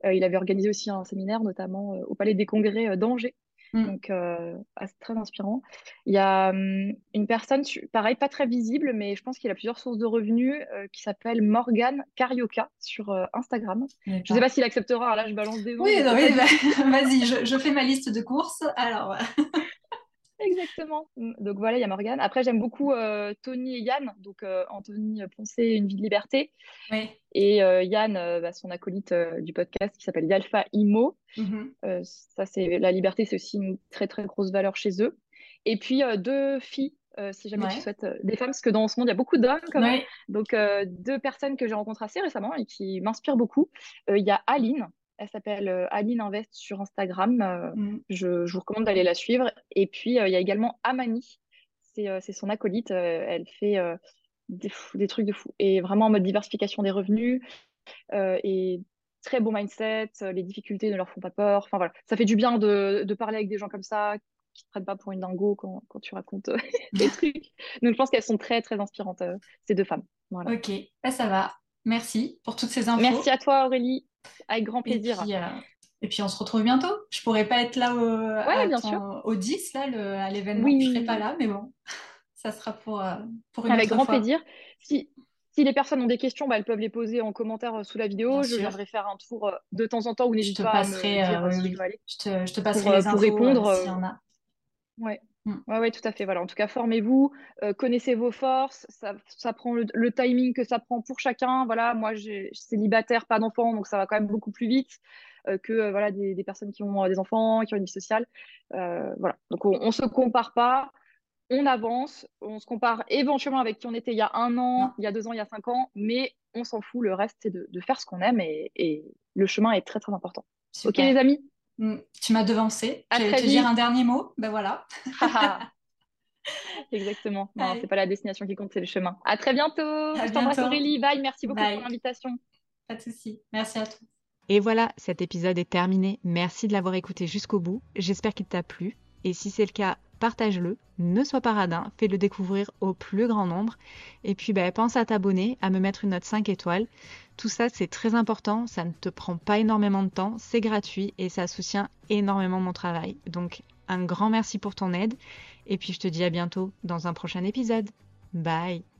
Speaker 3: il avait organisé aussi un séminaire, notamment au Palais des Congrès d'Angers, Mm. Donc, euh, c'est très inspirant. Il y a hum, une personne, pareil, pas très visible, mais je pense qu'il a plusieurs sources de revenus, euh, qui s'appelle Morgan Carioca sur euh, Instagram. Je ne sais pas s'il acceptera. là, je balance des
Speaker 2: noms. Oui, bah, vas-y, je, je, fais ma liste de courses. Alors.
Speaker 3: Exactement. Mm, donc voilà, il y a Morgane. Après, j'aime beaucoup euh, Tony et Yann. Donc euh, Anthony Poncé, Une vie de liberté. Et euh, Yann, bah, son acolyte du podcast qui s'appelle Yalfa Imo. Mm-hmm. ça, c'est la liberté, c'est aussi une très très grosse valeur chez eux. Et puis deux filles. si jamais tu souhaites des femmes, parce que dans ce monde, il y a beaucoup d'hommes quand même. Donc, deux personnes que j'ai rencontrées assez récemment et qui m'inspirent beaucoup. Il y a Aline, elle s'appelle euh, Aline Invest sur Instagram. Euh, mm. je, vous recommande d'aller la suivre. Et puis, euh, il y a également Amani. C'est son acolyte. elle fait des, trucs de fou. Et vraiment en mode diversification des revenus. et très beau mindset. Les difficultés ne leur font pas peur. Enfin, voilà. Ça fait du bien de, parler avec des gens comme ça qui ne te prennent pas pour une dingo quand, tu racontes des trucs. Donc, je pense qu'elles sont très, très inspirantes, ces deux femmes. Voilà.
Speaker 2: Ok, bah, ça va. Merci pour toutes ces infos.
Speaker 3: Merci à toi, Aurélie. Avec grand plaisir.
Speaker 2: Euh, et puis, on se retrouve bientôt. Je pourrais pas être là au, 10, là, à l'événement. Oui. Je serai pas là, mais bon, ça sera pour, euh, pour une
Speaker 3: Avec
Speaker 2: grand
Speaker 3: plaisir. Si, si les personnes ont des questions, bah, elles peuvent les poser en commentaire euh, sous la vidéo. je viendrai faire un tour de temps en temps ou n'hésite pas
Speaker 2: passerai, à me dire je, te, je te passerai les infos pour répondre s'il y en a.
Speaker 3: Ouais. Mm. Ouais, ouais, tout à fait. Voilà. En tout cas, formez-vous, euh, connaissez vos forces. Ça, ça prend le, timing que ça prend pour chacun. Voilà, moi, j'ai célibataire, pas d'enfant, donc ça va quand même beaucoup plus vite euh, que euh, voilà des, des, personnes qui ont des enfants, qui ont une vie sociale. voilà. Donc, on, ne se compare pas. On avance, on se compare éventuellement avec qui on était il y a un an, il y a deux ans, il y a cinq ans, mais on s'en fout. Le reste, c'est de, de, faire ce qu'on aime et, et, le chemin est très très important. Ok les amis?
Speaker 2: Mm, tu m'as devancé. Je vais te dire un dernier mot? Ben voilà.
Speaker 3: Exactement. Non, c'est pas la destination qui compte, c'est le chemin. À très bientôt. À Je Aurélie. Bye. Merci beaucoup pour l'invitation.
Speaker 2: Pas de souci. Merci à toi.
Speaker 1: Et voilà, cet épisode est terminé. Merci de l'avoir écouté jusqu'au bout. J'espère qu'il t'a plu. Et si c'est le cas, partage-le. Ne sois pas radin. Fais-le découvrir au plus grand nombre. Et puis, ben, pense à t'abonner, à me mettre une note 5 étoiles. Tout ça, c'est très important, ça ne te prend pas énormément de temps, c'est gratuit et ça soutient énormément mon travail. Donc, un grand merci pour ton aide et puis je te dis à bientôt dans un prochain épisode. Bye